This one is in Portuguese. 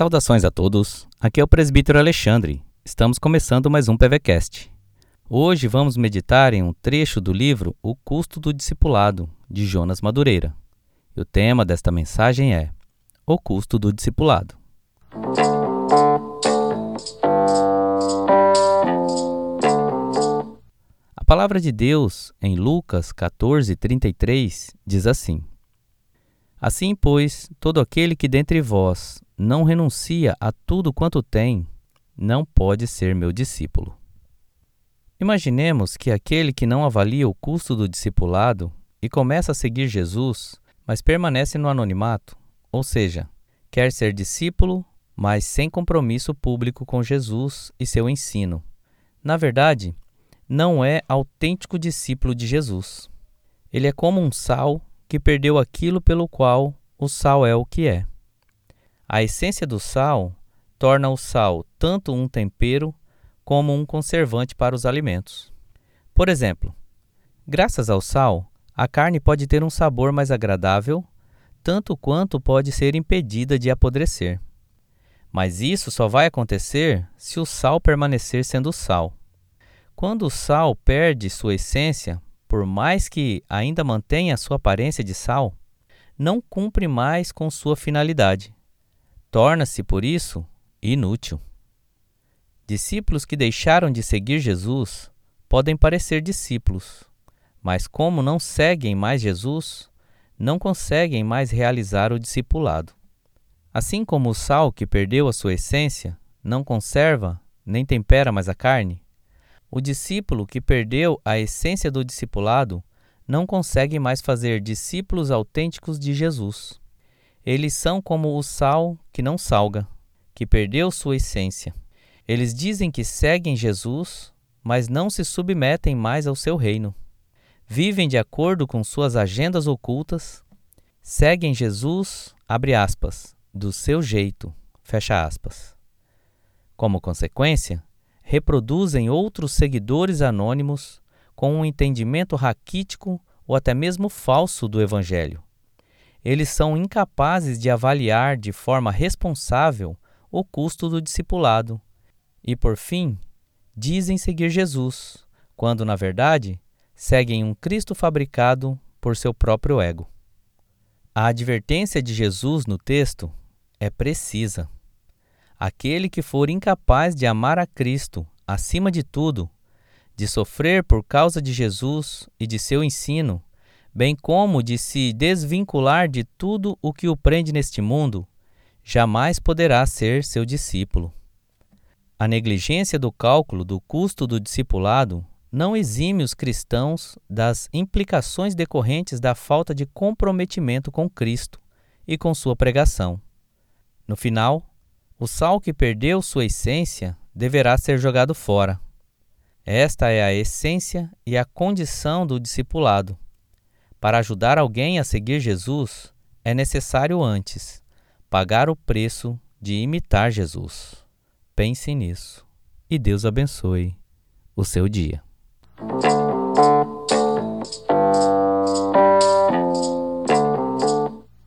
Saudações a todos, aqui é o presbítero Alexandre. Estamos começando mais um PVCast. Hoje vamos meditar em um trecho do livro O Custo do Discipulado, de Jonas Madureira. E o tema desta mensagem é O Custo do Discipulado. A palavra de Deus, em Lucas 14, 33, diz assim: Assim, pois, todo aquele que dentre vós não renuncia a tudo quanto tem, não pode ser meu discípulo. Imaginemos que aquele que não avalia o custo do discipulado e começa a seguir Jesus, mas permanece no anonimato, ou seja, quer ser discípulo, mas sem compromisso público com Jesus e seu ensino. Na verdade, não é autêntico discípulo de Jesus. Ele é como um sal que perdeu aquilo pelo qual o sal é o que é. A essência do sal torna o sal tanto um tempero como um conservante para os alimentos. Por exemplo, graças ao sal, a carne pode ter um sabor mais agradável, tanto quanto pode ser impedida de apodrecer. Mas isso só vai acontecer se o sal permanecer sendo sal. Quando o sal perde sua essência, por mais que ainda mantenha sua aparência de sal, não cumpre mais com sua finalidade. Torna-se, por isso, inútil. Discípulos que deixaram de seguir Jesus podem parecer discípulos, mas como não seguem mais Jesus, não conseguem mais realizar o discipulado. Assim como o sal que perdeu a sua essência não conserva nem tempera mais a carne, o discípulo que perdeu a essência do discipulado não consegue mais fazer discípulos autênticos de Jesus. Eles são como o sal que não salga, que perdeu sua essência. Eles dizem que seguem Jesus, mas não se submetem mais ao seu reino. Vivem de acordo com suas agendas ocultas, seguem Jesus, abre aspas, do seu jeito, fecha aspas. Como consequência, reproduzem outros seguidores anônimos com um entendimento raquítico ou até mesmo falso do Evangelho. Eles são incapazes de avaliar de forma responsável o custo do discipulado e, por fim, dizem seguir Jesus, quando, na verdade, seguem um Cristo fabricado por seu próprio ego. A advertência de Jesus no texto é precisa. Aquele que for incapaz de amar a Cristo acima de tudo, de sofrer por causa de Jesus e de seu ensino, bem como de se desvincular de tudo o que o prende neste mundo, jamais poderá ser seu discípulo. A negligência do cálculo do custo do discipulado não exime os cristãos das implicações decorrentes da falta de comprometimento com Cristo e com sua pregação. No final, o sal que perdeu sua essência deverá ser jogado fora. Esta é a essência e a condição do discipulado. Para ajudar alguém a seguir Jesus, é necessário antes pagar o preço de imitar Jesus. Pense nisso e Deus abençoe o seu dia.